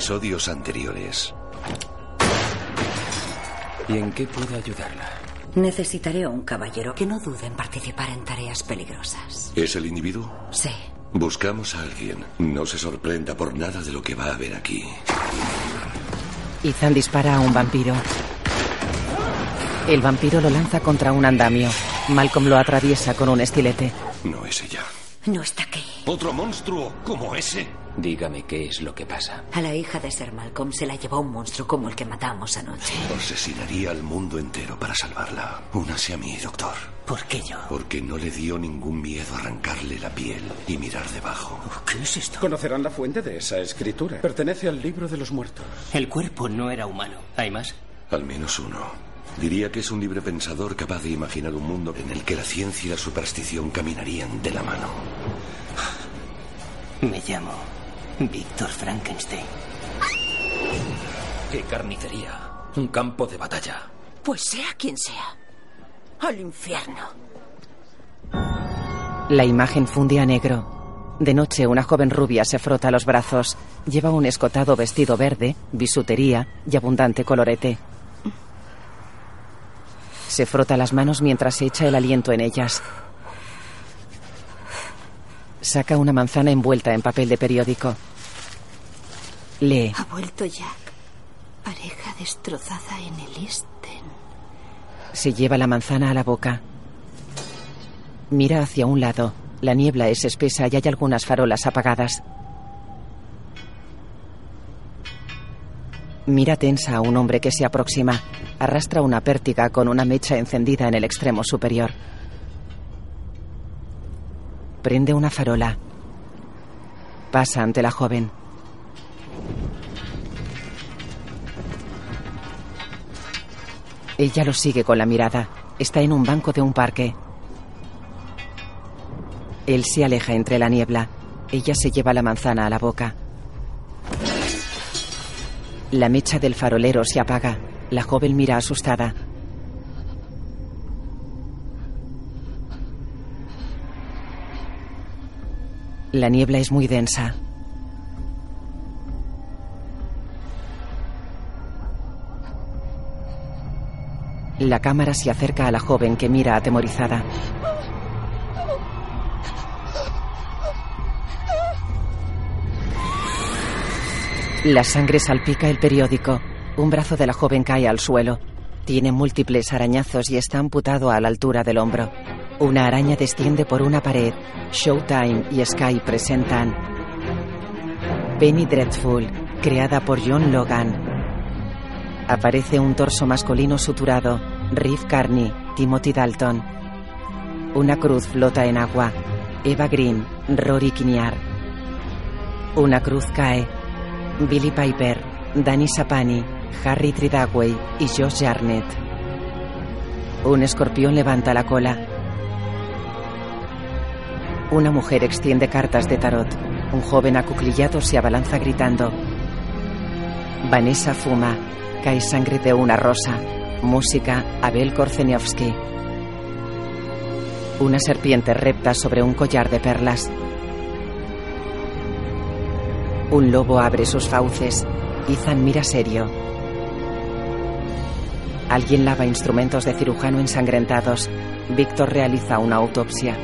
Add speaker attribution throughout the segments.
Speaker 1: episodios anteriores.
Speaker 2: ¿Y en qué puedo ayudarla?
Speaker 3: Necesitaré un caballero que no dude en participar en tareas peligrosas.
Speaker 1: ¿Es el individuo?
Speaker 3: Sí.
Speaker 1: Buscamos a alguien. No se sorprenda por nada de lo que va a haber aquí.
Speaker 4: Ethan dispara a un vampiro. El vampiro lo lanza contra un andamio. Malcolm lo atraviesa con un estilete.
Speaker 1: No es ella.
Speaker 3: No está aquí.
Speaker 1: ¿Otro monstruo como ese?
Speaker 2: Dígame qué es lo que pasa.
Speaker 3: A la hija de Sir Malcolm se la llevó un monstruo como el que matamos anoche.
Speaker 1: Asesinaría al mundo entero para salvarla. Únase a mí, doctor.
Speaker 5: ¿Por qué yo?
Speaker 1: Porque no le dio ningún miedo arrancarle la piel y mirar debajo.
Speaker 5: ¿Qué es esto?
Speaker 6: Conocerán la fuente de esa escritura. Pertenece al libro de los muertos.
Speaker 5: El cuerpo no era humano. ¿Hay más?
Speaker 1: Al menos uno. Diría que es un libre pensador capaz de imaginar un mundo en el que la ciencia y la superstición caminarían de la mano.
Speaker 5: Me llamo Víctor Frankenstein.
Speaker 2: ¡Qué carnicería! Un campo de batalla.
Speaker 3: Pues sea quien sea. Al infierno.
Speaker 4: La imagen funde a negro. De noche, una joven rubia se frota los brazos. Lleva un escotado vestido verde, bisutería y abundante colorete. Se frota las manos mientras se echa el aliento en ellas. Saca una manzana envuelta en papel de periódico. Lee.
Speaker 3: Ha vuelto Jack. Pareja destrozada en el Eastern.
Speaker 4: Se lleva la manzana a la boca. Mira hacia un lado. La niebla es espesa y hay algunas farolas apagadas. Mira tensa a un hombre que se aproxima. Arrastra una pértiga con una mecha encendida en el extremo superior. Prende una farola. Pasa ante la joven. Ella lo sigue con la mirada. Está en un banco de un parque. Él se aleja entre la niebla. Ella se lleva la manzana a la boca. La mecha del farolero se apaga. La joven mira asustada. La niebla es muy densa. La cámara se acerca a la joven que mira atemorizada. La sangre salpica el periódico. Un brazo de la joven cae al suelo. Tiene múltiples arañazos y está amputado a la altura del hombro. Una araña desciende por una pared. Showtime y Sky presentan Penny Dreadful, creada por John Logan. Aparece un torso masculino suturado. Riff Carney, Timothy Dalton. Una cruz flota en agua. Eva Green, Rory Kinnear. Una cruz cae. Billy Piper, Danny Sapani, Harry Tridagway y Josh Jarnett. Un escorpión levanta la cola. Una mujer extiende cartas de tarot. Un joven acuclillado se abalanza gritando. Vanessa fuma. Cae sangre de una rosa. Música Abel Korzeniowski. Una serpiente repta sobre un collar de perlas. Un lobo abre sus fauces. Ethan mira serio. Alguien lava instrumentos de cirujano ensangrentados. Víctor realiza una autopsia.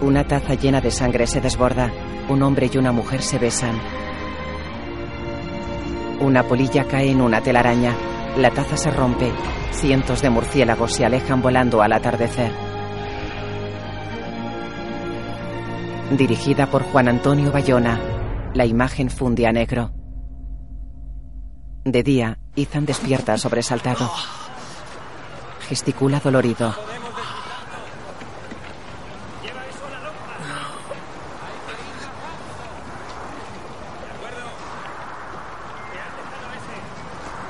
Speaker 4: Una taza llena de sangre se desborda. Un hombre y una mujer se besan. Una polilla cae en una telaraña. La taza se rompe. Cientos de murciélagos se alejan volando al atardecer. Dirigida por Juan Antonio Bayona. La imagen funde a negro. De día, Ethan despierta sobresaltado. Gesticula dolorido.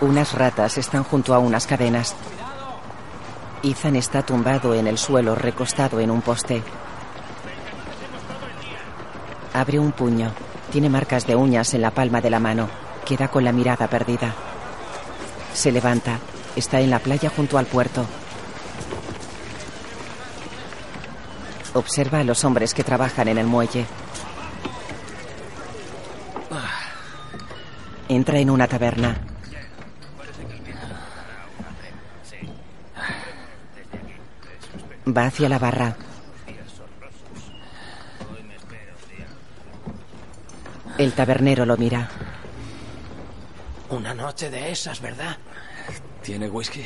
Speaker 4: Unas ratas están junto a unas cadenas. Ethan está tumbado en el suelo, recostado en un poste. Abre un puño. Tiene marcas de uñas en la palma de la mano. Queda con la mirada perdida. Se levanta. Está en la playa junto al puerto. Observa a los hombres que trabajan en el muelle. Entra en una taberna. Va hacia la barra. El tabernero lo mira.
Speaker 7: Una noche de esas, ¿verdad?
Speaker 2: ¿Tiene whisky?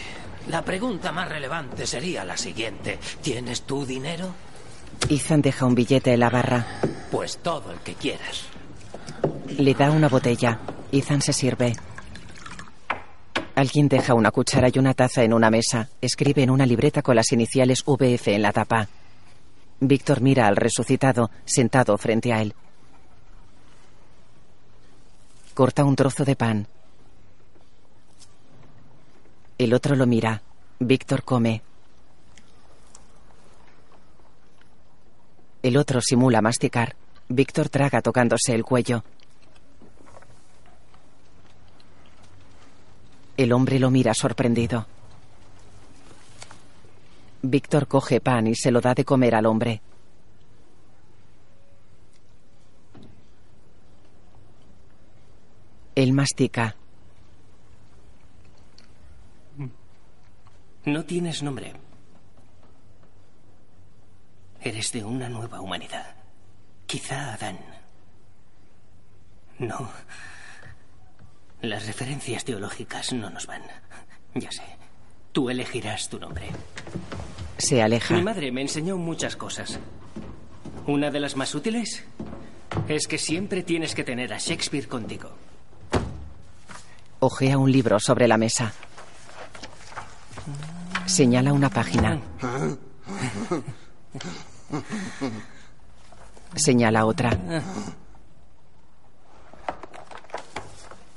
Speaker 7: La pregunta más relevante sería la siguiente. ¿Tienes tu dinero?
Speaker 4: Ethan deja un billete en la barra.
Speaker 7: Pues todo el que quieras.
Speaker 4: Le da una botella. Ethan se sirve. Alguien deja una cuchara y una taza en una mesa. Escribe en una libreta con las iniciales VF en la tapa. Víctor mira al resucitado, sentado frente a él. Corta un trozo de pan. El otro lo mira. Víctor come. El otro simula masticar. Víctor traga tocándose el cuello. El hombre lo mira sorprendido. Víctor coge pan y se lo da de comer al hombre. Él mastica.
Speaker 5: No tienes nombre. Eres de una nueva humanidad. Quizá Adán. No. Las referencias teológicas no nos van. Ya sé. Tú elegirás tu nombre.
Speaker 4: Se aleja.
Speaker 5: Mi madre me enseñó muchas cosas. Una de las más útiles es que siempre tienes que tener a Shakespeare contigo.
Speaker 4: Ojea un libro sobre la mesa. Señala una página. Señala otra.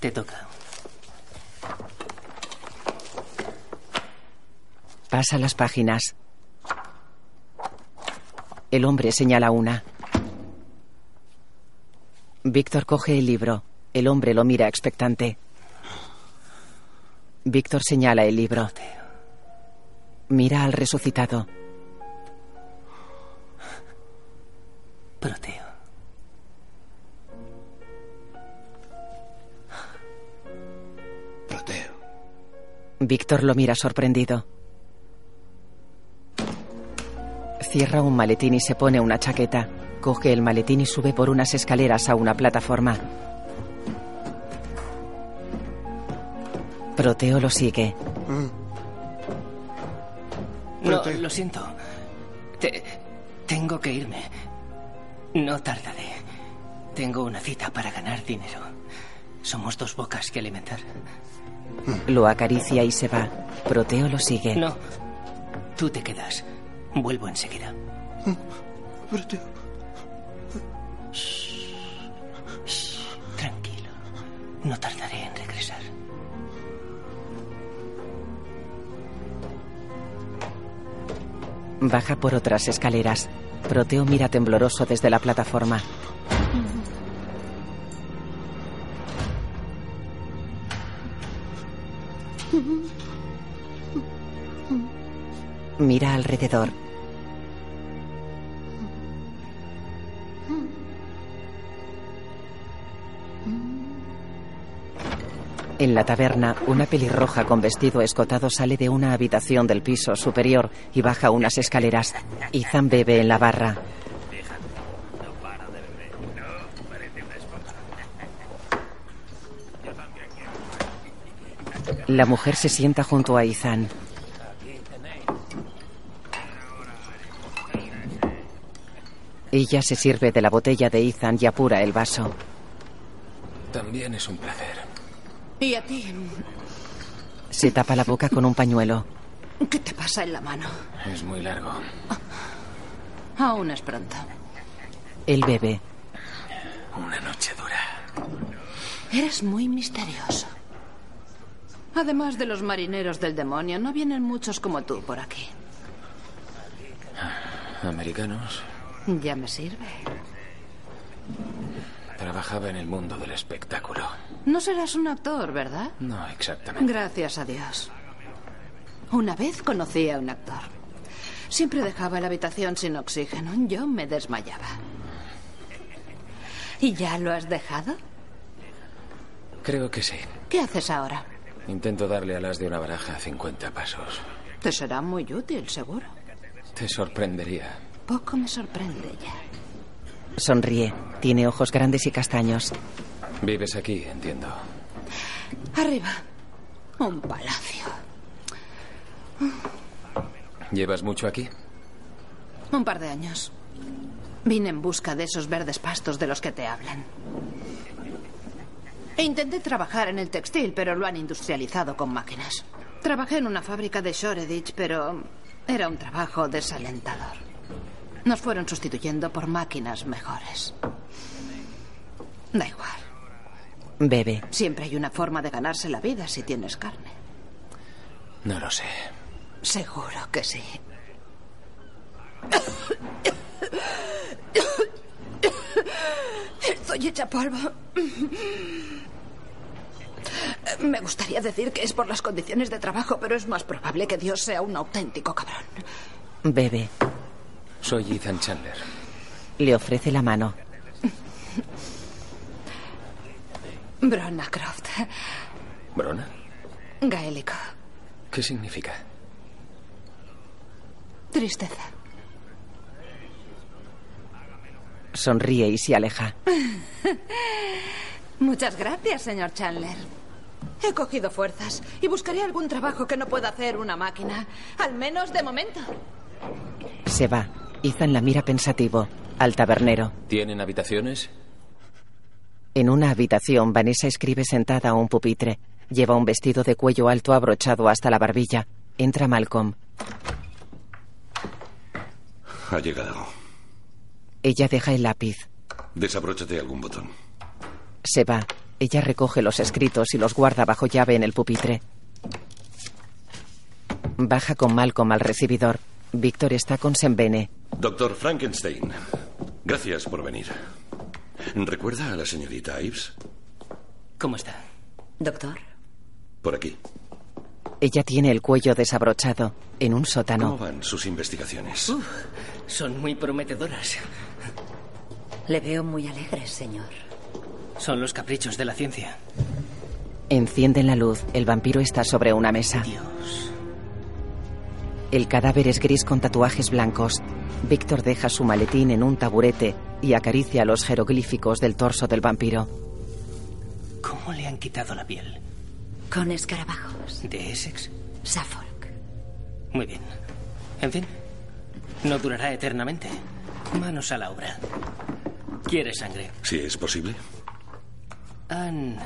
Speaker 5: Te toca.
Speaker 4: Pasa las páginas. El hombre señala una. Víctor coge el libro. El hombre lo mira expectante. Víctor señala el libro. Mira al resucitado.
Speaker 5: Proteo.
Speaker 1: Proteo.
Speaker 4: Víctor lo mira sorprendido. Cierra un maletín y se pone una chaqueta. Coge el maletín y sube por unas escaleras a una plataforma. Proteo lo sigue.
Speaker 5: No, lo siento. Te- tengo que irme. No tardaré. Tengo una cita para ganar dinero. Somos dos bocas que alimentar.
Speaker 4: Lo acaricia y se va. Proteo lo sigue.
Speaker 5: No. Tú te quedas. Vuelvo enseguida. Tranquilo. No tardaré en regresar.
Speaker 4: Baja por otras escaleras. Proteo mira tembloroso desde la plataforma. Mira alrededor. En la taberna, una pelirroja con vestido escotado sale de una habitación del piso superior y baja unas escaleras. Ethan bebe en la barra. La mujer se sienta junto a Ethan. Ella se sirve de la botella de Ethan y apura el vaso.
Speaker 2: También es un placer.
Speaker 3: ¿Y a ti?
Speaker 4: Se tapa la boca con un pañuelo.
Speaker 3: ¿Qué te pasa en la mano?
Speaker 2: Es muy largo.
Speaker 3: Aún es pronto.
Speaker 4: Él bebe.
Speaker 2: Una noche dura.
Speaker 3: Eres muy misterioso. Además de los marineros del demonio, no vienen muchos como tú por aquí.
Speaker 2: Americanos.
Speaker 3: Ya me sirve.
Speaker 2: Trabajaba en el mundo del espectáculo.
Speaker 3: No serás un actor, ¿verdad?
Speaker 2: No exactamente.
Speaker 3: Gracias a Dios. Una vez conocí a un actor. Siempre dejaba la habitación sin oxígeno. Yo me desmayaba. ¿Y ya lo has dejado?
Speaker 2: Creo que sí.
Speaker 3: ¿Qué haces ahora?
Speaker 2: Intento darle alas de una baraja a 50 pasos.
Speaker 3: Te será muy útil, seguro.
Speaker 2: Te sorprendería.
Speaker 3: Poco me sorprende ya.
Speaker 4: Sonríe. Tiene ojos grandes y castaños.
Speaker 2: Vives aquí, entiendo.
Speaker 3: Arriba. Un palacio.
Speaker 2: ¿Llevas mucho aquí?
Speaker 3: Un par de años. Vine en busca de esos verdes pastos de los que te hablan. E intenté trabajar en el textil, pero lo han industrializado con máquinas. Trabajé en una fábrica de Shoreditch, pero era un trabajo desalentador. Nos fueron sustituyendo por máquinas mejores. Da igual.
Speaker 4: Bebe.
Speaker 3: Siempre hay una forma de ganarse la vida si tienes carne.
Speaker 2: No lo sé.
Speaker 3: Seguro que sí. Estoy hecha polvo. Me gustaría decir que es por las condiciones de trabajo, pero es más probable que Dios sea un auténtico cabrón.
Speaker 4: Bebe.
Speaker 2: Soy Ethan Chandler.
Speaker 4: Le ofrece la mano.
Speaker 3: Brona Croft.
Speaker 2: ¿Brona?
Speaker 3: Gaélico.
Speaker 2: ¿Qué significa?
Speaker 3: Tristeza.
Speaker 4: Sonríe y se aleja.
Speaker 3: Muchas gracias, señor Chandler. He cogido fuerzas y buscaré algún trabajo que no pueda hacer una máquina. Al menos de momento.
Speaker 4: Se va. Ethan la mira pensativo. Al tabernero.
Speaker 2: ¿Tienen habitaciones?
Speaker 4: En una habitación, Vanessa escribe sentada a un pupitre. Lleva un vestido de cuello alto abrochado hasta la barbilla. Entra Malcolm.
Speaker 1: Ha llegado.
Speaker 4: Ella deja el lápiz.
Speaker 1: Desabróchate algún botón.
Speaker 4: Se va. Ella recoge los escritos y los guarda bajo llave en el pupitre. Baja con Malcolm al recibidor. Víctor está con Sembene.
Speaker 1: Doctor Frankenstein, gracias por venir. ¿Recuerda a la señorita Ives?
Speaker 5: ¿Cómo está?
Speaker 8: Doctor.
Speaker 1: Por aquí.
Speaker 4: Ella tiene el cuello desabrochado en un sótano.
Speaker 1: ¿Cómo van sus investigaciones?
Speaker 5: Uf, son muy prometedoras.
Speaker 8: Le veo muy alegre, señor.
Speaker 5: Son los caprichos de la ciencia.
Speaker 4: Encienden la luz. El vampiro está sobre una mesa.
Speaker 5: Dios.
Speaker 4: El cadáver es gris con tatuajes blancos. Víctor deja su maletín en un taburete y acaricia los jeroglíficos del torso del vampiro.
Speaker 5: ¿Cómo le han quitado la piel?
Speaker 8: Con escarabajos.
Speaker 5: ¿De Essex?
Speaker 8: Suffolk.
Speaker 5: Muy bien. En fin, no durará eternamente. Manos a la obra. ¿Quiere sangre?
Speaker 1: Si es posible.
Speaker 5: ¿Han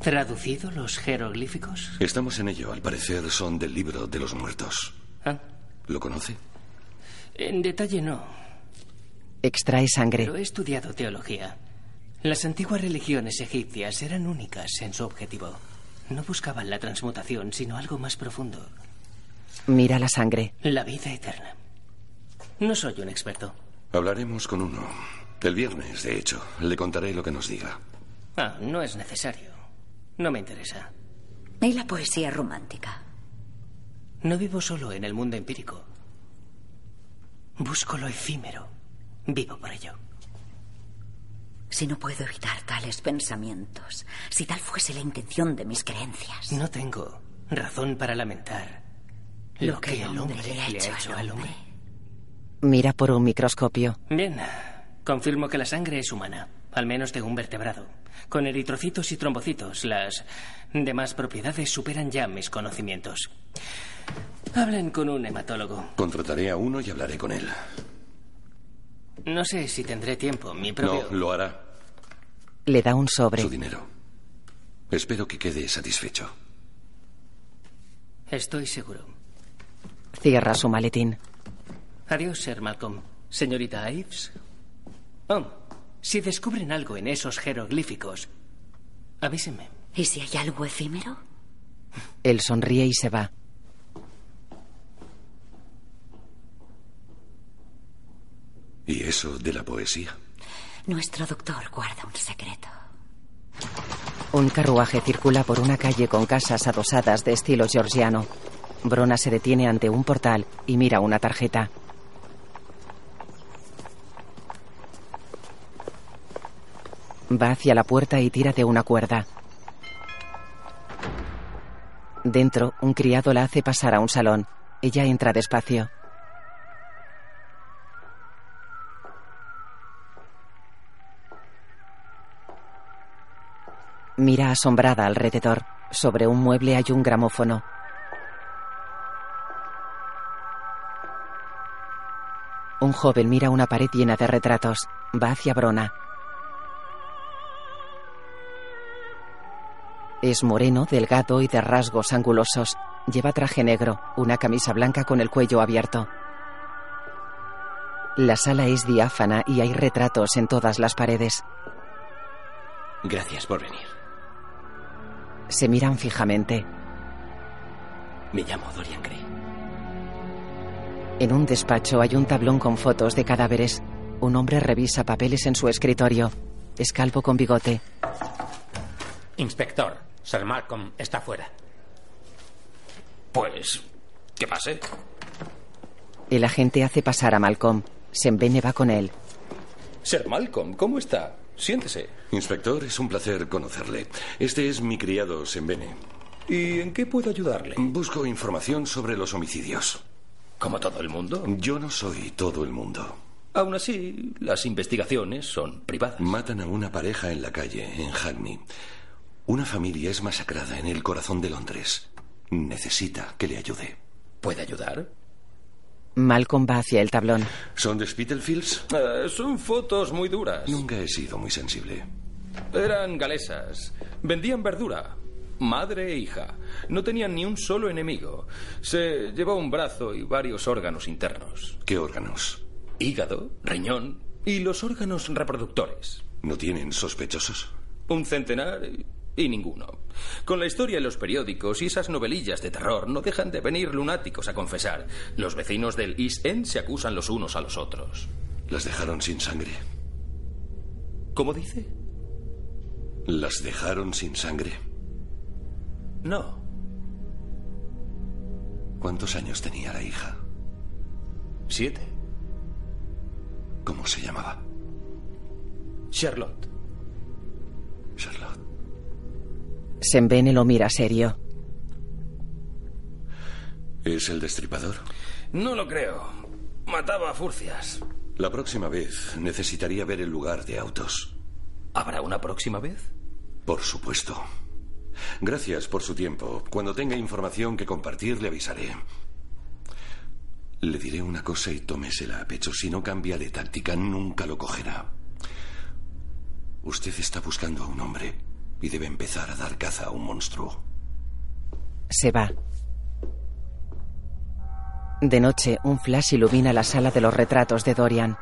Speaker 5: traducido los jeroglíficos?
Speaker 1: Estamos en ello. Al parecer son del libro de los muertos.
Speaker 5: ¿Ah?
Speaker 1: ¿Lo conoce?
Speaker 5: En detalle no.
Speaker 4: Extrae sangre.
Speaker 5: Pero he estudiado teología. Las antiguas religiones egipcias eran únicas en su objetivo. No buscaban la transmutación, sino algo más profundo.
Speaker 4: Mira la sangre.
Speaker 5: La vida eterna. No soy un experto.
Speaker 1: Hablaremos con uno. El viernes, de hecho. Le contaré lo que nos diga.
Speaker 5: Ah, no es necesario. No me interesa.
Speaker 8: ¿Y la poesía romántica?
Speaker 5: No vivo solo en el mundo empírico. Busco lo efímero. Vivo por ello.
Speaker 8: Si no puedo evitar tales pensamientos, si tal fuese la intención de mis creencias.
Speaker 5: No tengo razón para lamentar lo, que, el hombre, le ha hecho, al hombre.
Speaker 4: Mira por un microscopio.
Speaker 5: Bien, confirmo que la sangre es humana, al menos de un vertebrado. Con eritrocitos y trombocitos, las demás propiedades superan ya mis conocimientos. Hablen con un hematólogo.
Speaker 1: Contrataré a uno y hablaré con él.
Speaker 5: No sé si tendré tiempo. Mi propio...
Speaker 1: No, lo hará.
Speaker 4: Le da un sobre.
Speaker 1: Su dinero. Espero que quede satisfecho.
Speaker 5: Estoy seguro.
Speaker 4: Cierra su maletín.
Speaker 5: Adiós, Sir Malcolm. Señorita Ives. Oh, si descubren algo en esos jeroglíficos, avísenme.
Speaker 8: ¿Y si hay algo efímero?
Speaker 4: Él sonríe y se va.
Speaker 1: ¿Y eso de la poesía?
Speaker 8: Nuestro doctor guarda un secreto.
Speaker 4: Un carruaje circula por una calle con casas adosadas de estilo georgiano. Brona se detiene ante un portal y mira una tarjeta. Va hacia la puerta y tira de una cuerda. Dentro, un criado la hace pasar a un salón. Ella entra despacio. Mira asombrada alrededor. Sobre un mueble hay un gramófono. Un joven mira una pared llena de retratos. Va hacia Brona. Es moreno, delgado y de rasgos angulosos. Lleva traje negro, una camisa blanca con el cuello abierto. La sala es diáfana y hay retratos en todas las paredes.
Speaker 9: Gracias por venir.
Speaker 4: Se miran fijamente.
Speaker 9: Me llamo Dorian Gray.
Speaker 4: En un despacho hay un tablón con fotos de cadáveres. Un hombre revisa papeles en su escritorio. Es calvo con bigote.
Speaker 10: Inspector, Sir Malcolm está fuera.
Speaker 9: Pues, ¿qué pase?
Speaker 4: El agente hace pasar a Malcolm. Sembene va con él.
Speaker 9: Sir Malcolm, ¿cómo está? Siéntese.
Speaker 1: Inspector, es un placer conocerle. Este es mi criado Sembene.
Speaker 9: ¿Y en qué puedo ayudarle?
Speaker 1: Busco información sobre los homicidios.
Speaker 9: ¿Como todo el mundo?
Speaker 1: Yo no soy todo el mundo.
Speaker 9: Aún así, las investigaciones son privadas.
Speaker 1: Matan a una pareja en la calle, en Hackney. Una familia es masacrada en el corazón de Londres. Necesita que le ayude.
Speaker 9: ¿Puede ayudar?
Speaker 4: Malcolm va hacia el tablón.
Speaker 1: ¿Son de Spitalfields?
Speaker 9: Eh, son fotos muy duras.
Speaker 1: Nunca he sido muy sensible.
Speaker 9: Eran galesas. Vendían verdura. Madre e hija. No tenían ni un solo enemigo. Se llevó un brazo y varios órganos internos.
Speaker 1: ¿Qué órganos?
Speaker 9: Hígado, riñón y los órganos reproductores.
Speaker 1: ¿No tienen sospechosos?
Speaker 9: Un centenar y ninguno. Con la historia en los periódicos y esas novelillas de terror no dejan de venir lunáticos a confesar. Los vecinos del East End se acusan los unos a los otros.
Speaker 1: ¿Las dejaron sin sangre?
Speaker 9: ¿Cómo dice?
Speaker 1: ¿Las dejaron sin sangre?
Speaker 9: No.
Speaker 1: ¿Cuántos años tenía la hija?
Speaker 9: Siete.
Speaker 1: ¿Cómo se llamaba?
Speaker 9: Charlotte.
Speaker 1: Charlotte.
Speaker 4: Sembene lo mira serio.
Speaker 1: ¿Es el destripador?
Speaker 9: No lo creo. Mataba a furcias.
Speaker 1: La próxima vez necesitaría ver el lugar de autos.
Speaker 9: ¿Habrá una próxima vez?
Speaker 1: Por supuesto. Gracias por su tiempo. Cuando tenga información que compartir, le avisaré. Le diré una cosa y tómesela a pecho. Si no cambia de táctica, nunca lo cogerá. Usted está buscando a un hombre y debe empezar a dar caza a un monstruo.
Speaker 4: Se va. De noche, un flash ilumina la sala de los retratos de Dorian.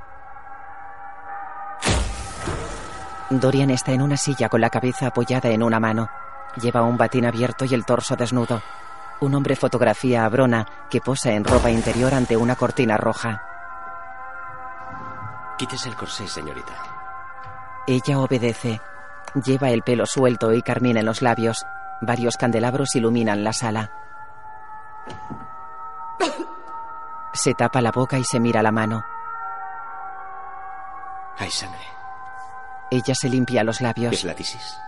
Speaker 4: Dorian está en una silla con la cabeza apoyada en una mano. Lleva un batín abierto y el torso desnudo. Un hombre fotografía a Brona, que posa en ropa interior ante una cortina roja.
Speaker 9: Quítese el corsé, señorita.
Speaker 4: Ella obedece. Lleva el pelo suelto y carmín en los labios. Varios candelabros iluminan la sala. Se tapa la boca y se mira la mano.
Speaker 9: Hay sangre.
Speaker 4: Ella se limpia los labios.
Speaker 9: ¿Es la tisis?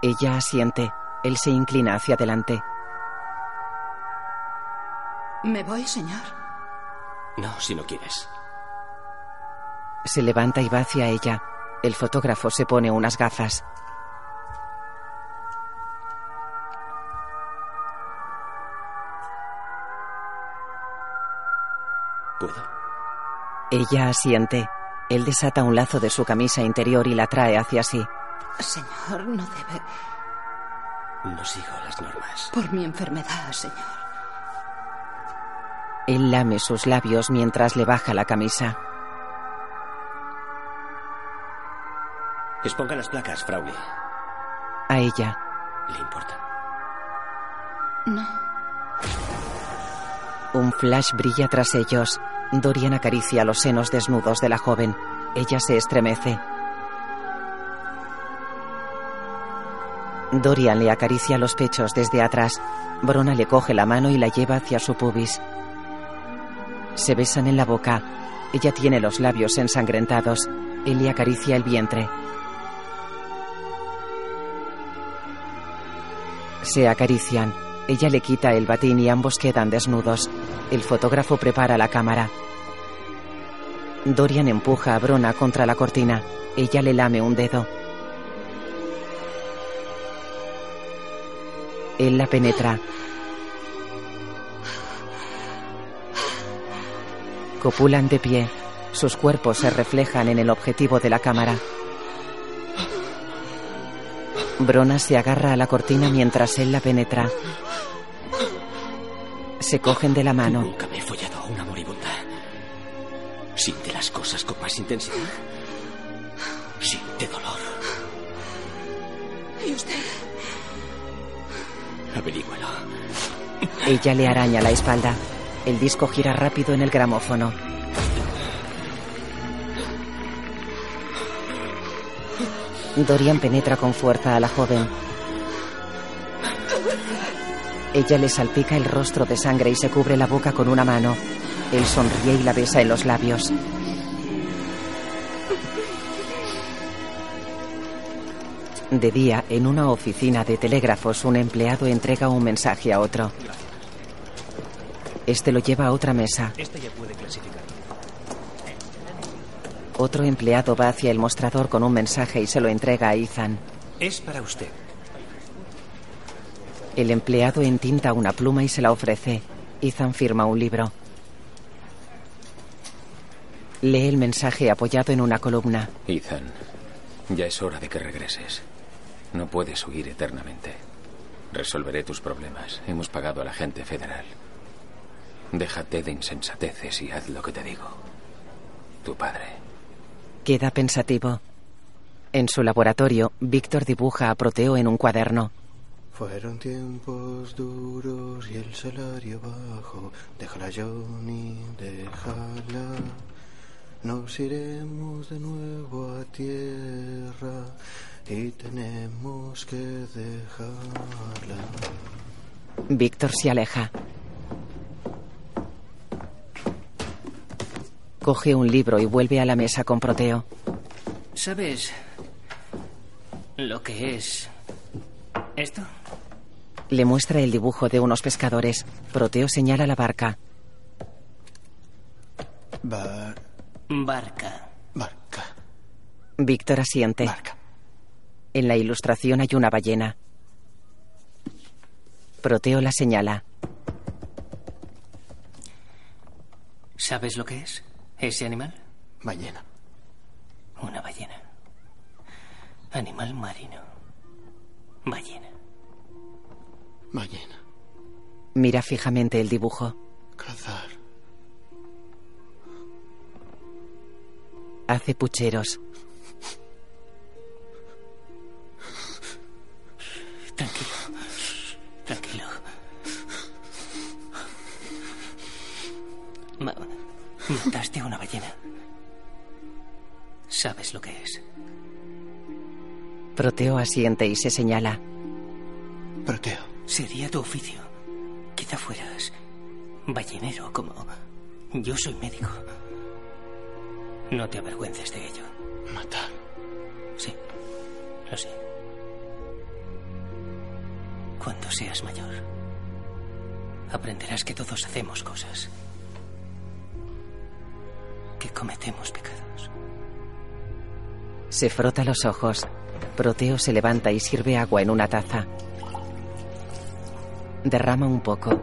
Speaker 4: Ella asiente. Él se inclina hacia adelante.
Speaker 3: ¿Me voy, señor?
Speaker 9: No, si no quieres.
Speaker 4: Se levanta y va hacia ella. El fotógrafo se pone unas gafas.
Speaker 9: ¿Puedo?
Speaker 4: Ella asiente. Él desata un lazo de su camisa interior y la trae hacia sí.
Speaker 3: Señor, no debe.
Speaker 9: No sigo las normas.
Speaker 3: Por mi enfermedad, señor.
Speaker 4: Él lame sus labios mientras le baja la camisa.
Speaker 9: Exponga las placas, Frauly.
Speaker 4: A ella.
Speaker 9: ¿Le importa?
Speaker 3: No.
Speaker 4: Un flash brilla tras ellos. Dorian acaricia los senos desnudos de la joven. Ella se estremece. Dorian le acaricia los pechos desde atrás. Brona le coge la mano y la lleva hacia su pubis. Se besan en la boca. Ella tiene los labios ensangrentados. Él le acaricia el vientre. Se acarician. Ella le quita el batín y ambos quedan desnudos. El fotógrafo prepara la cámara. Dorian empuja a Brona contra la cortina. Ella le lame un dedo. Él la penetra. Copulan de pie. Sus cuerpos se reflejan en el objetivo de la cámara. Brona se agarra a la cortina mientras él la penetra. Se cogen de la mano.
Speaker 11: Nunca me he follado a una moribunda. Siente las cosas con más intensidad. Siente dolor.
Speaker 12: ¿Y usted?
Speaker 11: Averígualo.
Speaker 4: Ella le araña la espalda. El disco gira rápido en el gramófono. Dorian penetra con fuerza a la joven. Ella le salpica el rostro de sangre y se cubre la boca con una mano. Él sonríe y la besa en los labios. De día, en una oficina de telégrafos, un empleado entrega un mensaje a otro. Este lo lleva a otra mesa.
Speaker 13: Este ya puede clasificar.
Speaker 4: Otro empleado va hacia el mostrador con un mensaje y se lo entrega a Ethan.
Speaker 13: Es para usted.
Speaker 4: El empleado entinta una pluma y se la ofrece. Ethan firma un libro. Lee el mensaje apoyado en una columna.
Speaker 2: Ethan, ya es hora de que regreses. No puedes huir eternamente. Resolveré tus problemas. Hemos pagado al agente federal. Déjate de insensateces y haz lo que te digo. Tu padre.
Speaker 4: Queda pensativo. En su laboratorio, Víctor dibuja a Proteo en un cuaderno.
Speaker 14: Fueron tiempos duros y el salario bajo. Déjala, Johnny, déjala. Nos iremos de nuevo a tierra y tenemos que dejarla.
Speaker 4: Víctor se aleja. Coge un libro y vuelve a la mesa con Proteo.
Speaker 5: ¿Sabes lo que es esto?
Speaker 4: Le muestra el dibujo de unos pescadores. Proteo señala la barca.
Speaker 14: Bar...
Speaker 5: Barca.
Speaker 14: Barca.
Speaker 4: Víctor asiente.
Speaker 14: Barca.
Speaker 4: En la ilustración hay una ballena. Proteo la señala.
Speaker 5: ¿Sabes lo que es ese animal?
Speaker 14: Ballena.
Speaker 5: Una ballena. Animal marino. Ballena.
Speaker 14: Ballena.
Speaker 4: Mira fijamente el dibujo.
Speaker 14: Cazar.
Speaker 4: Hace pucheros. Proteo asiente y se señala.
Speaker 14: Proteo.
Speaker 5: Sería tu oficio. Quizá fueras ballenero como... Yo soy médico. No te avergüences de ello.
Speaker 14: Matar.
Speaker 5: Sí, lo sé. Cuando seas mayor, aprenderás que todos hacemos cosas. Que cometemos pecados.
Speaker 4: Se frota los ojos. Proteo se levanta y sirve agua en una taza. Derrama un poco.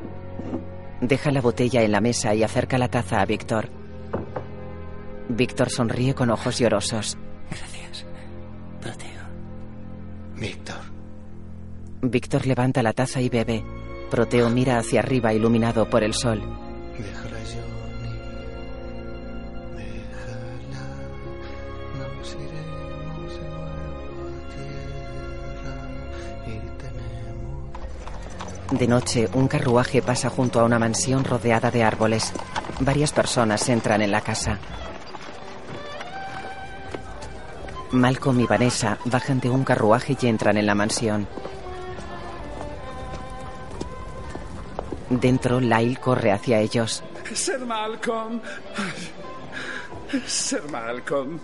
Speaker 4: Deja la botella en la mesa y acerca la taza a Víctor. Víctor sonríe con ojos llorosos.
Speaker 5: Gracias, Proteo.
Speaker 14: Víctor.
Speaker 4: Víctor levanta la taza y bebe. Proteo mira hacia arriba iluminado por el sol.
Speaker 14: Déjala, Johnny. De
Speaker 4: noche, un carruaje pasa junto a una mansión rodeada de árboles. Varias personas entran en la casa. Malcolm y Vanessa bajan de un carruaje y entran en la mansión. Dentro, Lyle corre hacia ellos.
Speaker 6: Sir Malcolm. Sir Malcolm.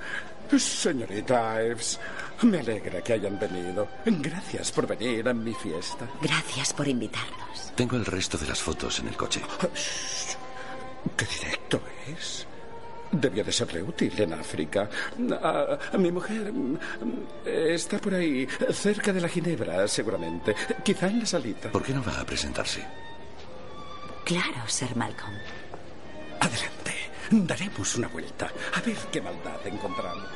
Speaker 6: Señorita Ives. Me alegra que hayan venido. Gracias por venir a mi fiesta.
Speaker 8: Gracias por invitarnos.
Speaker 1: Tengo el resto de las fotos en el coche.
Speaker 6: ¡Qué directo es! Debió de serle útil en África. Ah, mi mujer mm, está por ahí, cerca de la Ginebra, seguramente. Quizá en la salita.
Speaker 1: ¿Por qué no va a presentarse?
Speaker 8: Claro, Sir Malcolm.
Speaker 6: Adelante. Daremos una vuelta. A ver qué maldad encontramos.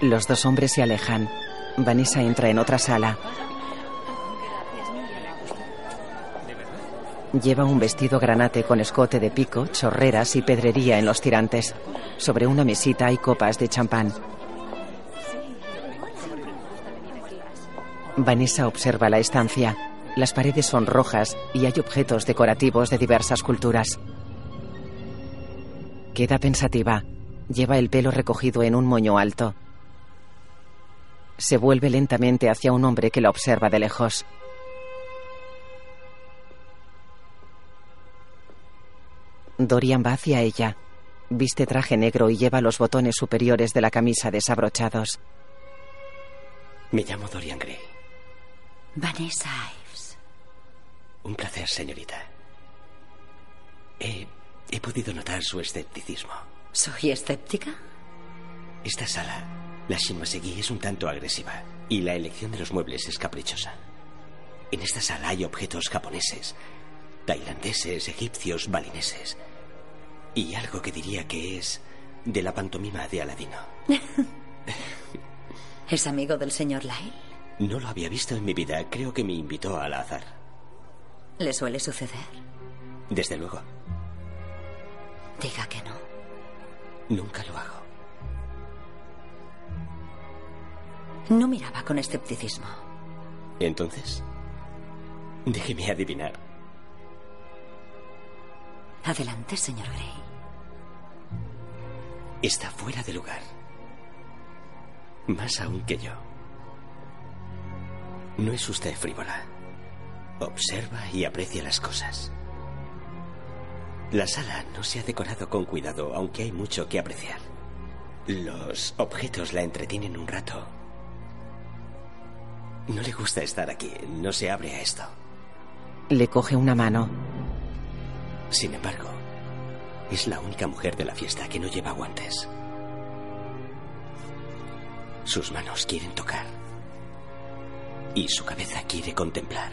Speaker 4: Los dos hombres se alejan. Vanessa entra en otra sala. Lleva un vestido granate con escote de pico, chorreras y pedrería en los tirantes. Sobre una mesita hay copas de champán. Vanessa observa la estancia. Las paredes son rojas y hay objetos decorativos de diversas culturas. Queda pensativa. Lleva el pelo recogido en un moño alto. Se vuelve lentamente hacia un hombre que la observa de lejos. Dorian va hacia ella. Viste traje negro y lleva los botones superiores de la camisa desabrochados.
Speaker 11: Me llamo Dorian Gray.
Speaker 8: Vanessa Ives.
Speaker 11: Un placer, señorita. He, he podido notar su escepticismo.
Speaker 8: ¿Soy escéptica?
Speaker 11: Esta sala, la Shinmasegi, es un tanto agresiva y la elección de los muebles es caprichosa. En esta sala hay objetos japoneses, tailandeses, egipcios, balineses. Y algo que diría que es de la pantomima de Aladino.
Speaker 8: ¿Es amigo del señor Lyle?
Speaker 11: No lo había visto en mi vida. Creo que me invitó al azar.
Speaker 8: ¿Le suele suceder?
Speaker 11: Desde luego.
Speaker 8: Diga que no.
Speaker 11: Nunca lo hago.
Speaker 8: No miraba con escepticismo.
Speaker 11: Entonces, déjeme adivinar.
Speaker 8: Adelante, señor Gray.
Speaker 11: Está fuera de lugar. Más aún que yo. No es usted frívola. Observa y aprecia las cosas. La sala no se ha decorado con cuidado, aunque hay mucho que apreciar. Los objetos la entretienen un rato. No le gusta estar aquí, no se abre a esto.
Speaker 4: Le coge una mano.
Speaker 11: Sin embargo, es la única mujer de la fiesta que no lleva guantes. Sus manos quieren tocar. Y su cabeza quiere contemplar.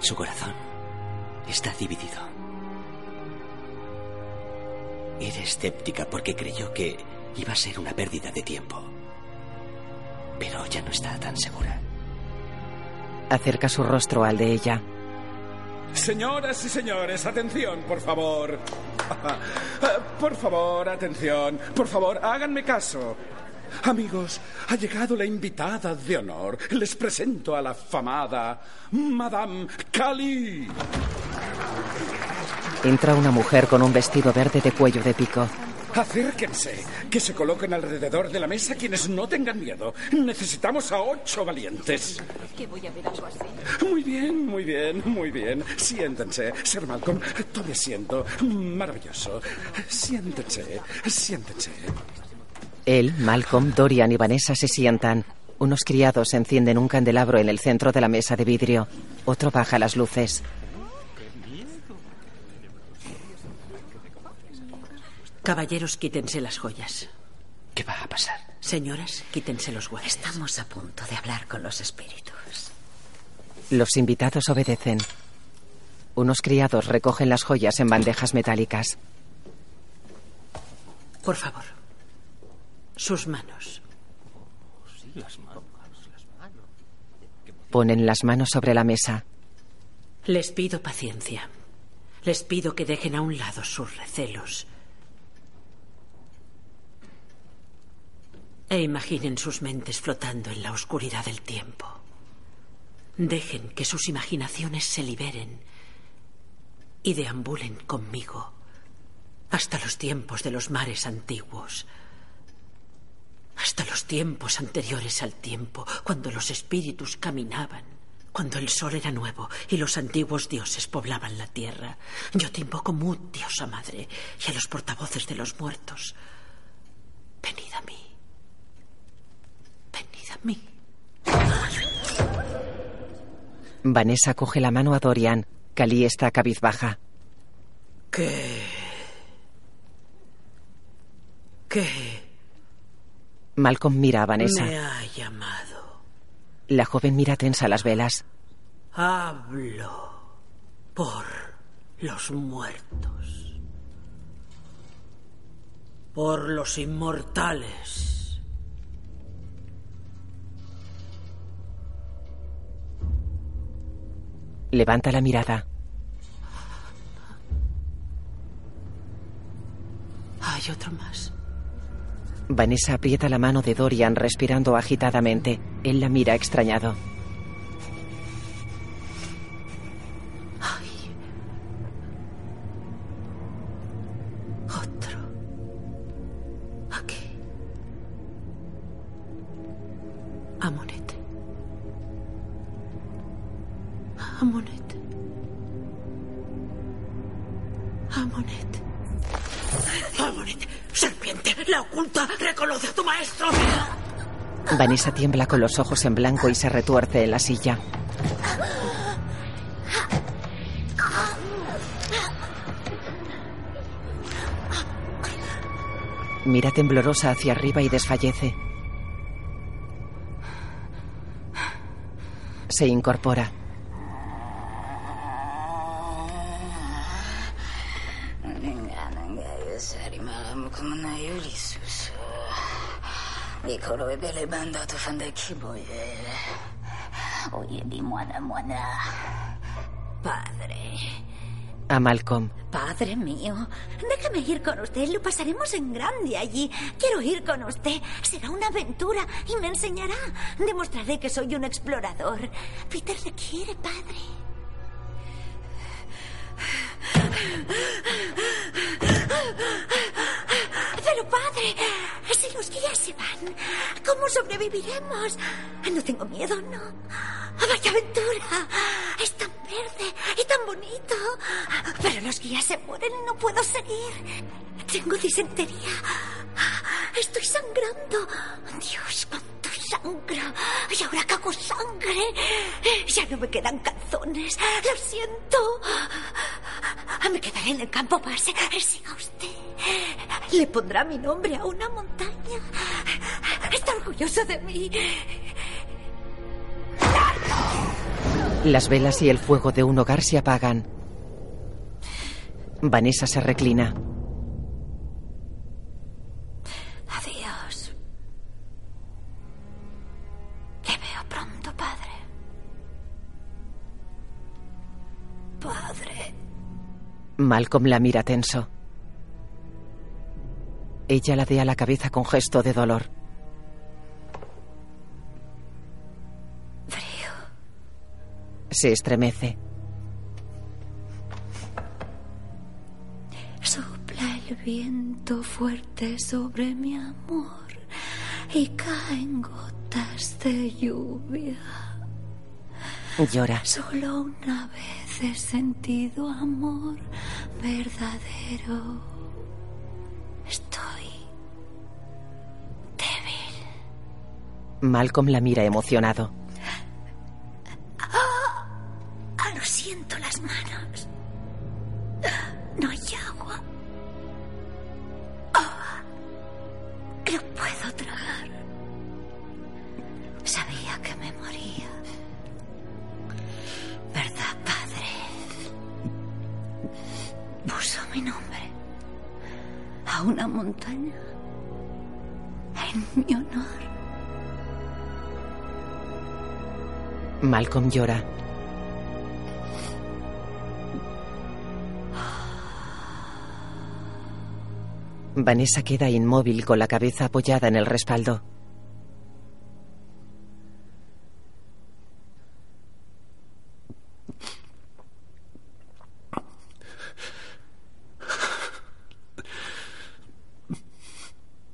Speaker 11: Su corazón está dividido. Era escéptica porque creyó que iba a ser una pérdida de tiempo. Pero ya no está tan segura.
Speaker 4: Acerca su rostro al de ella.
Speaker 6: Señoras y señores, atención, por favor. Por favor, atención. Por favor, háganme caso. Amigos, ha llegado la invitada de honor. Les presento a la famada Madame Kali.
Speaker 4: Entra una mujer con un vestido verde de cuello de pico.
Speaker 6: Acérquense, que se coloquen alrededor de la mesa quienes no tengan miedo. Necesitamos a ocho valientes.
Speaker 12: ¿Que voy a ver algo así?
Speaker 6: Muy bien, muy bien, muy bien. Siéntense, Sir Malcolm. Tome asiento. Maravilloso. Siéntense, siéntense.
Speaker 4: Él, Malcolm, Dorian y Vanessa se sientan. Unos criados encienden un candelabro en el centro de la mesa de vidrio. Otro baja las luces.
Speaker 15: Caballeros, quítense las joyas.
Speaker 11: ¿Qué va a pasar?
Speaker 15: Señoras, quítense los guantes.
Speaker 8: Estamos a punto de hablar con los espíritus.
Speaker 4: Los invitados obedecen. Unos criados recogen las joyas en bandejas metálicas.
Speaker 15: Por favor. Sus manos.
Speaker 4: Ponen las manos sobre la mesa.
Speaker 15: Les pido paciencia. Les pido que dejen a un lado sus recelos. E imaginen sus mentes flotando en la oscuridad del tiempo. Dejen que sus imaginaciones se liberen y deambulen conmigo hasta los tiempos de los mares antiguos, hasta los tiempos anteriores al tiempo, cuando los espíritus caminaban, cuando el sol era nuevo y los antiguos dioses poblaban la tierra. Yo te invoco Mut, diosa madre, y a los portavoces de los muertos. Venid a mí. Venid a mí.
Speaker 4: Vanessa coge la mano a Dorian. Cali está cabizbaja.
Speaker 15: ¿Qué? ¿Qué
Speaker 4: Malcolm mira a Vanessa.
Speaker 15: me ha llamado?
Speaker 4: La joven mira tensa las velas.
Speaker 15: Hablo por los muertos. Por los inmortales.
Speaker 4: Levanta la mirada.
Speaker 15: Hay otro más.
Speaker 4: Vanessa aprieta la mano de Dorian respirando agitadamente. Él la mira extrañado. Tiembla con los ojos en blanco y se retuerce en la silla. Mira temblorosa hacia arriba y desfallece. Se incorpora.
Speaker 8: Oye, mi mona, mona. Padre.
Speaker 4: A Malcolm.
Speaker 8: Padre mío, déjame ir con usted. Lo pasaremos en grande allí. Quiero ir con usted. Será una aventura y me enseñará. Demostraré que soy un explorador. Peter le quiere, padre. Pero padre, si los guías se van, ¿cómo sobreviviremos? No tengo miedo, no. ¡Vaya aventura! Es tan verde y tan bonito. Pero los guías se mueren y no puedo seguir. Tengo disentería. Estoy sangrando. Dios, sangro. Y ahora cago sangre. Ya no me quedan calzones. Lo siento. Me quedaré en el campo base. Siga usted. Le pondrá mi nombre a una montaña. Está orgulloso de mí.
Speaker 4: Las velas y el fuego de un hogar se apagan. Vanessa se reclina. Malcolm la mira tenso. Ella ladea la cabeza con gesto de dolor.
Speaker 8: Frío.
Speaker 4: Se estremece.
Speaker 8: Sopla el viento fuerte sobre mi amor y caen gotas de lluvia.
Speaker 4: Llora.
Speaker 8: Solo una vez he sentido amor verdadero. Estoy débil.
Speaker 4: Malcolm la mira emocionado. Vanessa queda inmóvil con la cabeza apoyada en el respaldo.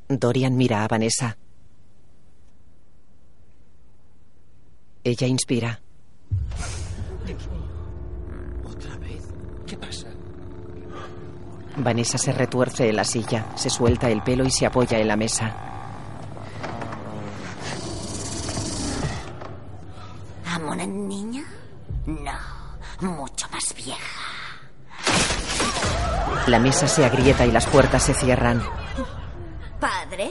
Speaker 4: Dorian mira a Vanessa. Ella inspira.
Speaker 13: ¿Otra vez? ¿Qué pasa?
Speaker 4: Vanessa se retuerce en la silla, se suelta el pelo y se apoya en la mesa. ¿A niña?
Speaker 8: No, mucho más vieja.
Speaker 4: La mesa se agrieta y las puertas se cierran.
Speaker 8: Padre,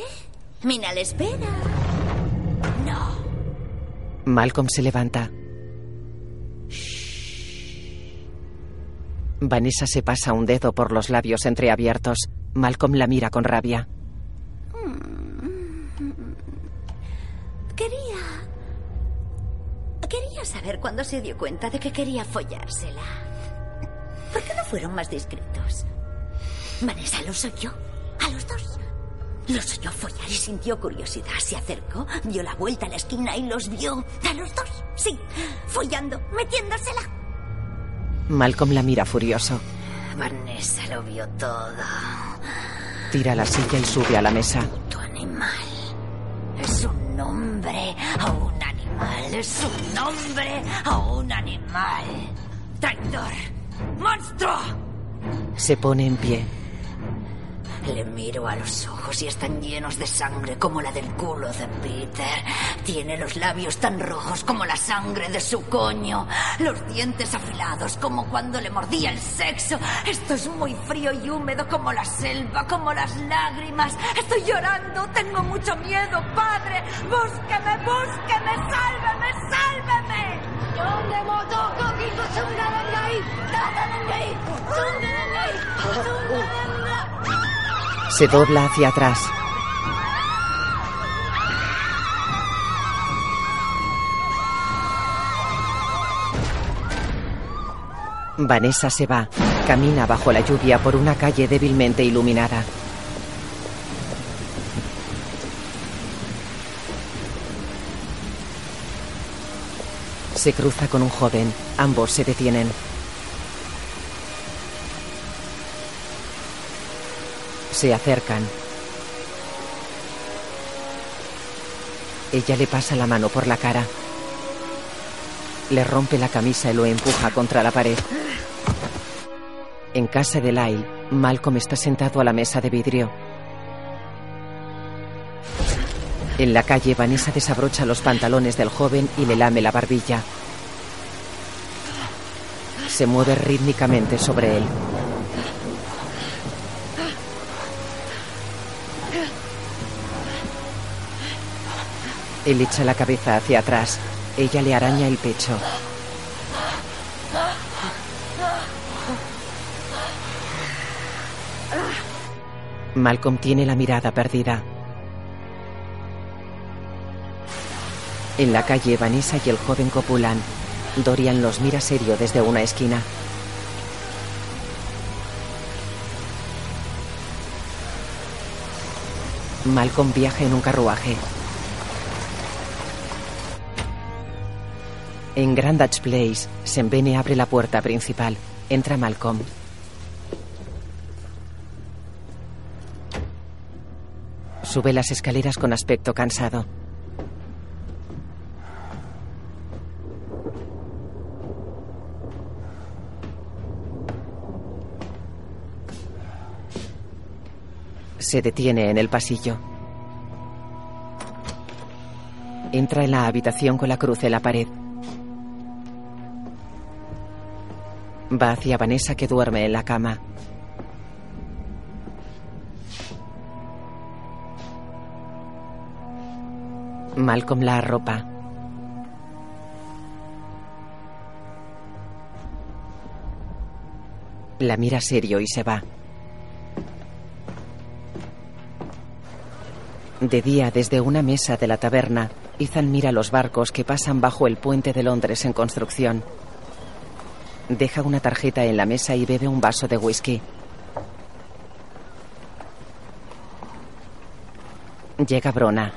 Speaker 8: Mina le espera. No.
Speaker 4: Malcolm se levanta. Vanessa se pasa un dedo por los labios entreabiertos. Malcolm la mira con rabia.
Speaker 8: Quería... Quería saber cuándo se dio cuenta de que quería follársela. ¿Por qué no fueron más discretos? Vanessa los oyó. A los dos. Los oyó follar y sintió curiosidad. Se acercó, dio la vuelta a la esquina y los vio. A los dos. Sí. Follando, metiéndosela.
Speaker 4: Malcolm la mira furioso.
Speaker 8: Vanessa lo vio todo.
Speaker 4: Tira la silla y sube a la mesa.
Speaker 8: Tu animal. Es un hombre a un animal. Es un hombre a un animal. Traidor. ¡Monstruo!
Speaker 4: Se pone en pie.
Speaker 8: Le miro a los ojos y están llenos de sangre como la del culo de Peter. Tiene los labios tan rojos como la sangre de su coño. Los dientes afilados como cuando le mordía el sexo. Esto es muy frío y húmedo como la selva, como las lágrimas. Estoy llorando, tengo mucho miedo, padre. Búsqueme, búsqueme, sálveme, sálveme.
Speaker 4: Se dobla hacia atrás. Vanessa se va. Camina bajo la lluvia por una calle débilmente iluminada. Se cruza con un joven. Ambos se detienen. Se acercan. Ella le pasa la mano por la cara. Le rompe la camisa y lo empuja contra la pared. En casa de Lyle, Malcolm está sentado a la mesa de vidrio. En la calle, Vanessa desabrocha los pantalones del joven y le lame la barbilla. Se mueve rítmicamente sobre él. Él echa la cabeza hacia atrás. Ella le araña el pecho. Malcolm tiene la mirada perdida. En la calle, Vanessa y el joven copulan. Dorian los mira serio desde una esquina. Malcolm viaja en un carruaje. En Grandage Place, Sembene abre la puerta principal. Entra Malcolm. Sube las escaleras con aspecto cansado. Se detiene en el pasillo. Entra en la habitación con la cruz en la pared. Va hacia Vanessa que duerme en la cama. Malcolm la arropa. La mira serio y se va. De día, desde una mesa de la taberna, Ethan mira los barcos que pasan bajo el puente de Londres en construcción. Deja una tarjeta en la mesa y bebe un vaso de whisky. Llega Brona.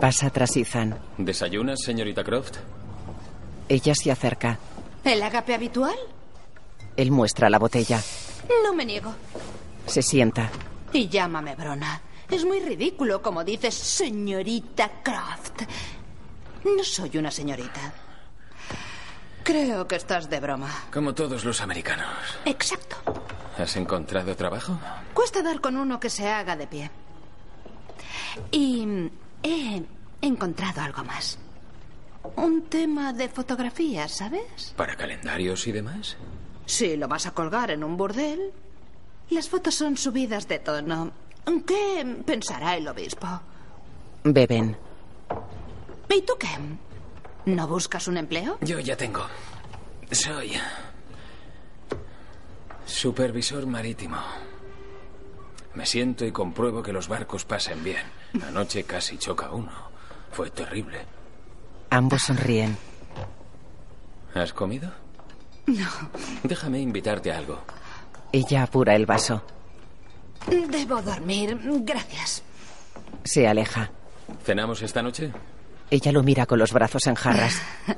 Speaker 4: Pasa tras Ethan.
Speaker 2: ¿Desayunas, señorita Croft?
Speaker 4: Ella se acerca.
Speaker 3: ¿El agape habitual?
Speaker 4: Él muestra la botella.
Speaker 3: No me niego.
Speaker 4: Se sienta.
Speaker 3: Y llámame Brona. Es muy ridículo como dices señorita Croft. No soy una señorita. Creo que estás de broma.
Speaker 2: Como todos los americanos.
Speaker 3: Exacto.
Speaker 2: ¿Has encontrado trabajo?
Speaker 3: Cuesta dar con uno que se haga de pie. Y he encontrado algo más. Un tema de fotografía, ¿sabes?
Speaker 2: ¿Para calendarios y demás?
Speaker 3: Si lo vas a colgar en un burdel, las fotos son subidas de tono. ¿Qué pensará el obispo?
Speaker 4: Beben.
Speaker 3: ¿Y tú qué? ¿No buscas un empleo?
Speaker 2: Yo ya tengo. Soy supervisor marítimo. Me siento y compruebo que los barcos pasen bien. Anoche casi choca uno. Fue terrible.
Speaker 4: Ambos sonríen.
Speaker 2: ¿Has comido?
Speaker 3: No.
Speaker 2: Déjame invitarte a algo.
Speaker 4: Ella apura el vaso.
Speaker 3: Debo dormir. Gracias.
Speaker 4: Se aleja.
Speaker 2: ¿Cenamos esta noche?
Speaker 4: Ella lo mira con los brazos en jarras.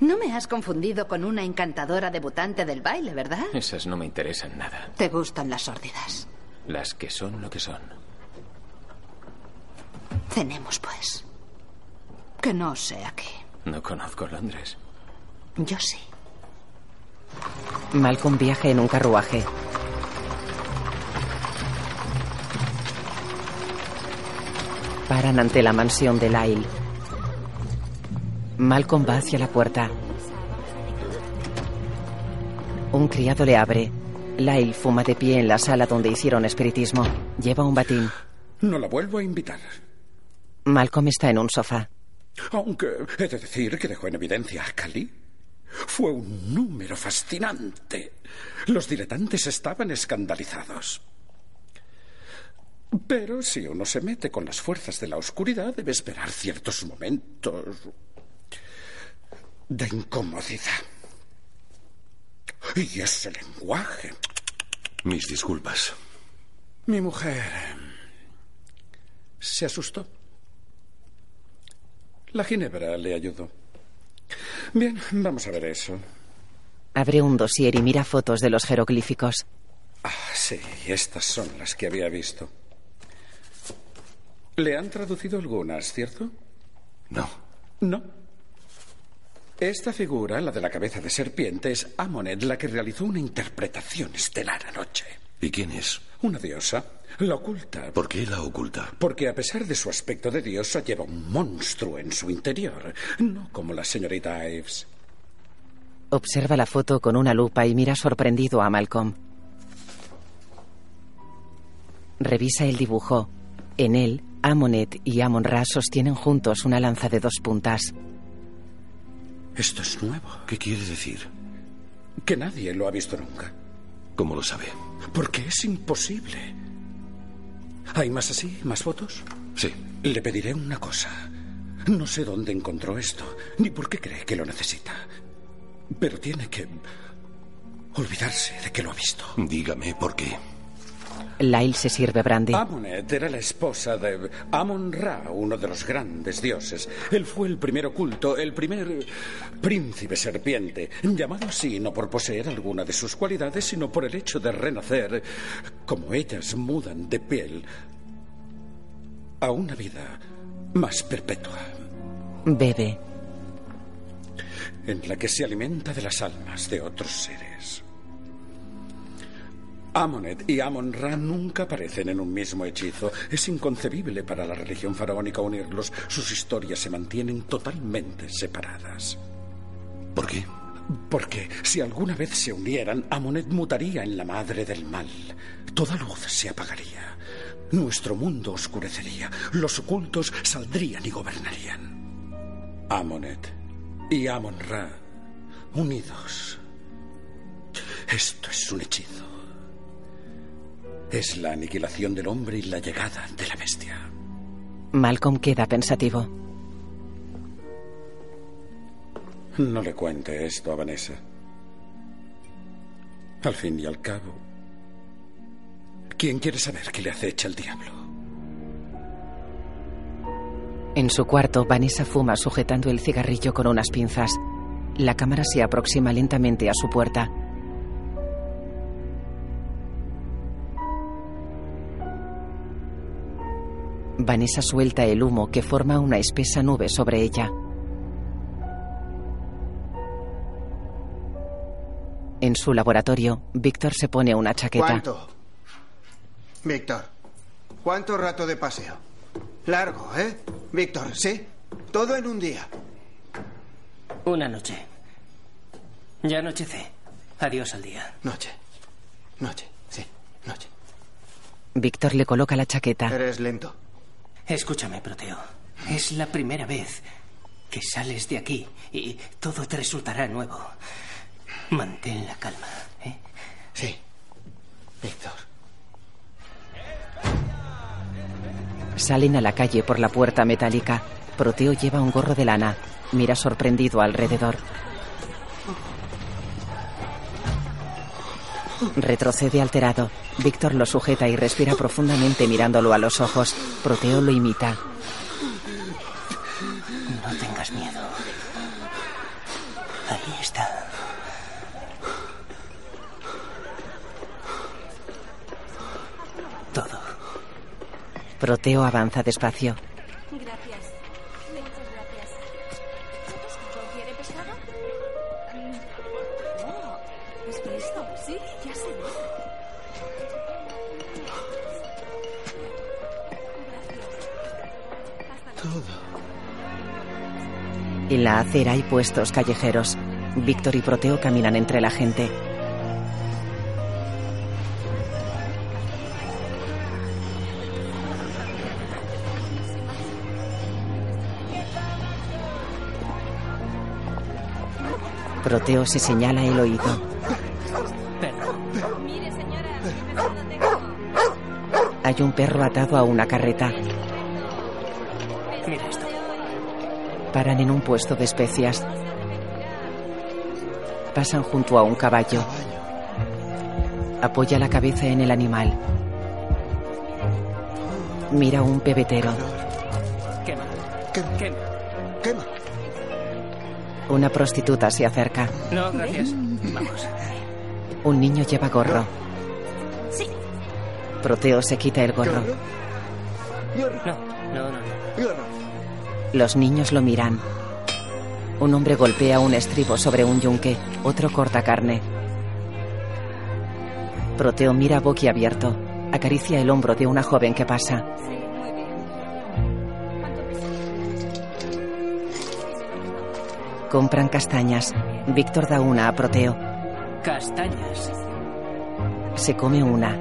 Speaker 3: No me has confundido con una encantadora debutante del baile, ¿verdad?
Speaker 2: Esas no me interesan nada.
Speaker 3: Te gustan las sórdidas.
Speaker 2: Las que son lo que son.
Speaker 3: Cenemos, pues. Que no sea qué.
Speaker 2: No conozco Londres.
Speaker 3: Yo sí.
Speaker 4: Malcolm viaja en un carruaje. Paran ante la mansión de Lyle. Malcolm va hacia la puerta. Un criado le abre. Lyle fuma de pie en la sala donde hicieron espiritismo. Lleva un batín.
Speaker 6: No la vuelvo a invitar.
Speaker 4: Malcolm está en un sofá.
Speaker 6: Aunque he de decir que dejó en evidencia a Cali. Fue un número fascinante. Los diletantes estaban escandalizados. Pero si uno se mete con las fuerzas de la oscuridad, debe esperar ciertos momentos de incomodidad. Y ese lenguaje.
Speaker 1: Mis disculpas.
Speaker 6: Mi mujer se asustó. La ginebra le ayudó. Bien, vamos a ver eso.
Speaker 4: Abre un dossier y mira fotos de los jeroglíficos.
Speaker 6: Ah, sí, estas son las que había visto. Le han traducido algunas, ¿cierto?
Speaker 1: No.
Speaker 6: No. Esta figura, la de la cabeza de serpiente, es Amonet la que realizó una interpretación estelar anoche.
Speaker 1: ¿Y quién es?
Speaker 6: Una diosa. La oculta.
Speaker 1: ¿Por qué la oculta?
Speaker 6: Porque a pesar de su aspecto de diosa, lleva un monstruo en su interior. No como la señorita Ives.
Speaker 4: Observa la foto con una lupa y mira sorprendido a Malcolm. Revisa el dibujo. En él, Amonet y Amon-Ra sostienen juntos una lanza de dos puntas.
Speaker 6: Esto es nuevo.
Speaker 1: ¿Qué quiere decir?
Speaker 6: Que nadie lo ha visto nunca.
Speaker 1: ¿Cómo lo sabe?
Speaker 6: Porque es imposible. ¿Hay más así? ¿Más fotos?
Speaker 1: Sí.
Speaker 6: Le pediré una cosa. No sé dónde encontró esto, ni por qué cree que lo necesita. Pero tiene que olvidarse de que lo ha visto.
Speaker 1: Dígame por qué.
Speaker 4: Lyle se sirve brandy.
Speaker 6: Amonet era la esposa de Amon-Ra, uno de los grandes dioses. Él fue el primer oculto, el primer príncipe serpiente, llamado así no por poseer alguna de sus cualidades, sino por el hecho de renacer, como ellas mudan de piel, a una vida más perpetua,
Speaker 4: Bebe.
Speaker 6: en la que se alimenta de las almas de otros seres. Amonet y Amon-Ra nunca aparecen en un mismo hechizo. Es inconcebible para la religión faraónica unirlos. Sus historias se mantienen totalmente separadas.
Speaker 1: ¿Por qué?
Speaker 6: Porque si alguna vez se unieran, Amonet mutaría en la madre del mal. Toda luz se apagaría. Nuestro mundo oscurecería. Los ocultos saldrían y gobernarían. Amonet y Amon-Ra unidos. Esto es un hechizo. Es la aniquilación del hombre y la llegada de la bestia.
Speaker 4: Malcolm queda pensativo.
Speaker 6: No le cuente esto a Vanessa. Al fin y al cabo, ¿quién quiere saber qué le acecha el diablo?
Speaker 4: En su cuarto, Vanessa fuma sujetando el cigarrillo con unas pinzas. La cámara se aproxima lentamente a su puerta. Vanessa suelta el humo que forma una espesa nube sobre ella. En su laboratorio, Víctor se pone una chaqueta.
Speaker 14: ¿Cuánto? Víctor, ¿cuánto rato de paseo? Largo, ¿eh? Víctor, ¿sí? Todo en un día.
Speaker 5: Una noche. Ya anochece. Adiós al día.
Speaker 14: Noche. Noche, sí, noche.
Speaker 4: Víctor le coloca la chaqueta.
Speaker 14: Eres lento.
Speaker 5: Escúchame, Proteo. Es la primera vez que sales de aquí y todo te resultará nuevo. Mantén la calma, ¿eh?
Speaker 14: Sí. Víctor.
Speaker 4: Salen a la calle por la puerta metálica. Proteo lleva un gorro de lana. Mira sorprendido alrededor. Retrocede alterado. Víctor lo sujeta y respira profundamente mirándolo a los ojos. Proteo lo imita.
Speaker 5: No tengas miedo. Ahí está. Todo.
Speaker 4: Proteo avanza despacio. En la acera hay puestos callejeros. Víctor y Proteo caminan entre la gente. Proteo se señala el oído. Hay un perro atado a una carreta. Paran en un puesto de especias. Pasan junto a un caballo. Apoya la cabeza en el animal. Mira un pebetero.
Speaker 5: Quema.
Speaker 14: Quema.
Speaker 5: Quema.
Speaker 14: Quema.
Speaker 4: Una prostituta se acerca.
Speaker 5: No, gracias. Vamos.
Speaker 4: Un niño lleva gorro.
Speaker 8: Sí.
Speaker 4: Proteo se quita el gorro.
Speaker 5: No, no, no. no.
Speaker 4: Los niños lo miran. Un hombre golpea un estribo sobre un yunque. Otro corta carne. Proteo mira boquiabierto. Acaricia el hombro de una joven que pasa. Compran castañas. Víctor da una a Proteo.
Speaker 5: Castañas.
Speaker 4: Se come una.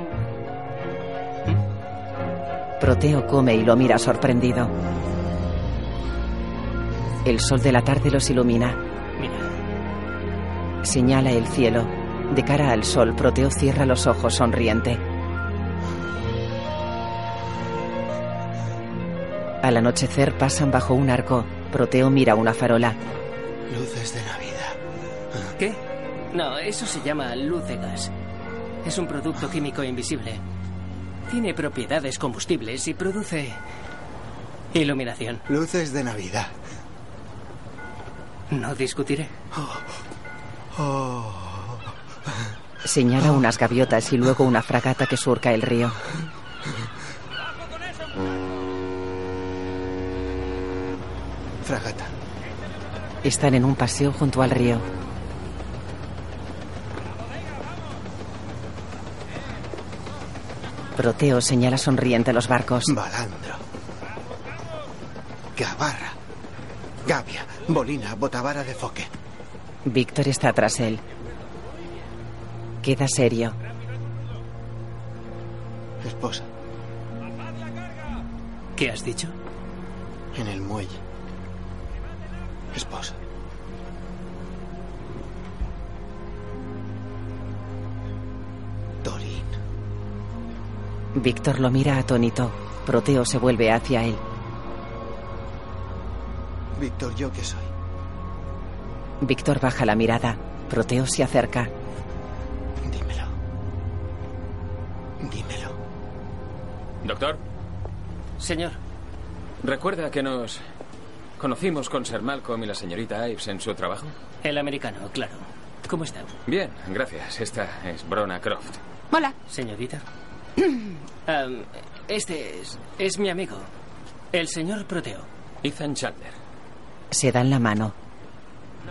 Speaker 4: Proteo come y lo mira sorprendido. El sol de la tarde los ilumina.
Speaker 5: Mira.
Speaker 4: Señala el cielo. De cara al sol, Proteo cierra los ojos sonriente. Al anochecer pasan bajo un arco. Proteo mira una farola.
Speaker 14: Luces de Navidad.
Speaker 5: ¿Qué? No, eso se llama luz de gas. Es un producto químico invisible. Tiene propiedades combustibles y produce iluminación.
Speaker 14: Luces de Navidad.
Speaker 5: No discutiré.
Speaker 4: Señala unas gaviotas y luego una fragata que surca el río.
Speaker 14: Fragata.
Speaker 4: Están en un paseo junto al río. Proteo señala sonriente los barcos.
Speaker 14: Balandro. Gabarra. Gavia. Bolina. Botavara de foque.
Speaker 4: Víctor está tras él. Queda serio.
Speaker 14: Esposa.
Speaker 5: ¿Qué has dicho?
Speaker 14: En el muelle. Esposa. Dorin.
Speaker 4: Víctor lo mira atónito. Proteo se vuelve hacia él.
Speaker 14: Víctor, ¿yo qué soy?
Speaker 4: Víctor baja la mirada. Proteo se acerca.
Speaker 14: Dímelo. Dímelo.
Speaker 2: Doctor,
Speaker 5: Señor,
Speaker 2: ¿recuerda que nos conocimos con Sir Malcolm y la señorita Ives en su trabajo?
Speaker 5: el americano, claro. ¿Cómo está?
Speaker 2: Bien, gracias. Esta es Brona Croft.
Speaker 3: Hola.
Speaker 5: Señorita. Este es, es mi amigo, el señor Proteo.
Speaker 2: Ethan Chandler.
Speaker 4: Se dan la mano.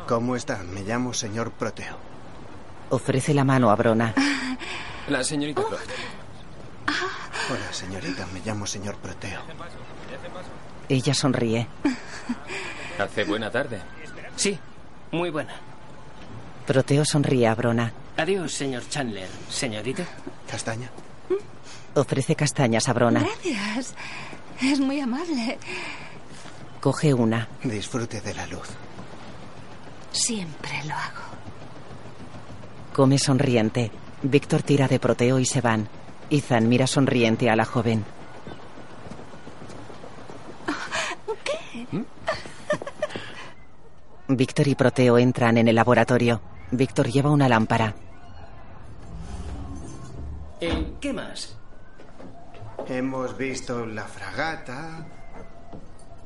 Speaker 14: ¿Cómo está? Me llamo señor Proteo.
Speaker 4: Ofrece la mano a Brona.
Speaker 2: La señorita Croft.
Speaker 14: Hola, señorita. Me llamo señor Proteo.
Speaker 4: Ella sonríe.
Speaker 2: Hace buena tarde.
Speaker 5: Sí, muy buena.
Speaker 4: Proteo sonríe a Brona.
Speaker 5: Adiós, señor Chandler. Señorita.
Speaker 14: ¿Castaña?
Speaker 4: Ofrece castañas a Brona.
Speaker 8: Gracias. Es muy amable.
Speaker 4: Coge una.
Speaker 14: Disfrute de la luz.
Speaker 8: Siempre lo hago.
Speaker 4: Come sonriente. Víctor tira de Proteo y se van. Ethan mira sonriente a la joven.
Speaker 8: ¿Qué?
Speaker 4: Víctor y Proteo entran en el laboratorio. Víctor lleva una lámpara.
Speaker 5: Eh, ¿Qué más?
Speaker 14: Hemos visto la fragata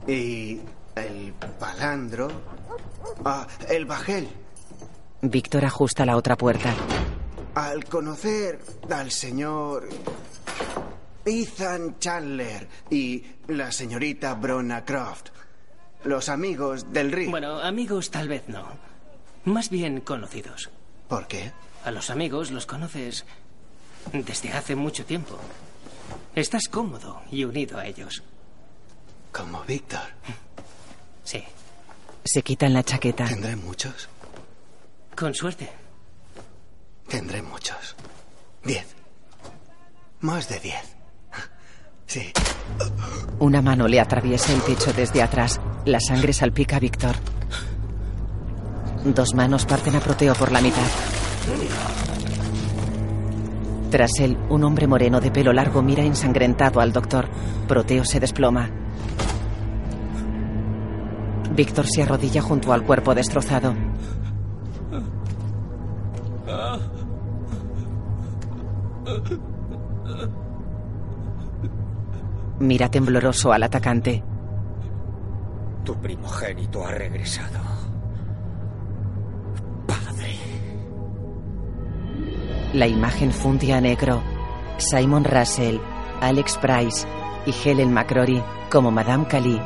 Speaker 14: y el palandro. Ah, el bajel.
Speaker 4: Víctor ajusta la otra puerta.
Speaker 14: Al conocer al señor Ethan Chandler y la señorita Brona Croft, los amigos del río.
Speaker 5: Bueno, amigos tal vez no. Más bien conocidos.
Speaker 14: ¿Por qué?
Speaker 5: A los amigos los conoces desde hace mucho tiempo. Estás cómodo y unido a ellos.
Speaker 14: Como Víctor.
Speaker 5: Sí.
Speaker 4: Se quitan la chaqueta.
Speaker 14: ¿Tendré muchos?
Speaker 5: Con suerte.
Speaker 14: Tendré muchos. Diez. Más de diez. Sí.
Speaker 4: Una mano le atraviesa el pecho desde atrás. La sangre salpica a Víctor. Dos manos parten a Proteo por la mitad. Tras él, un hombre moreno de pelo largo mira ensangrentado al doctor. Proteo se desploma. Víctor se arrodilla junto al cuerpo destrozado. Mira tembloroso al atacante.
Speaker 10: Tu primogénito ha regresado.
Speaker 4: La imagen funde a negro. Simon Russell, Alex Price y Helen McCrory como Madame Cali.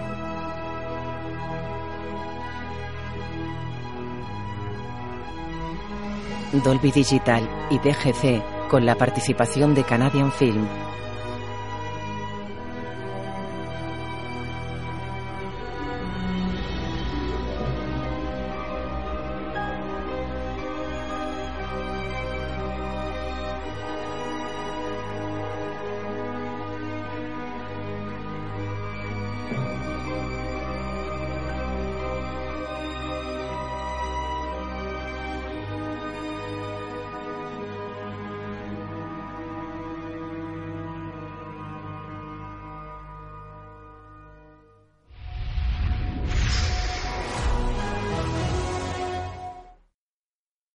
Speaker 4: Dolby Digital y DGC con la participación de Canadian Film.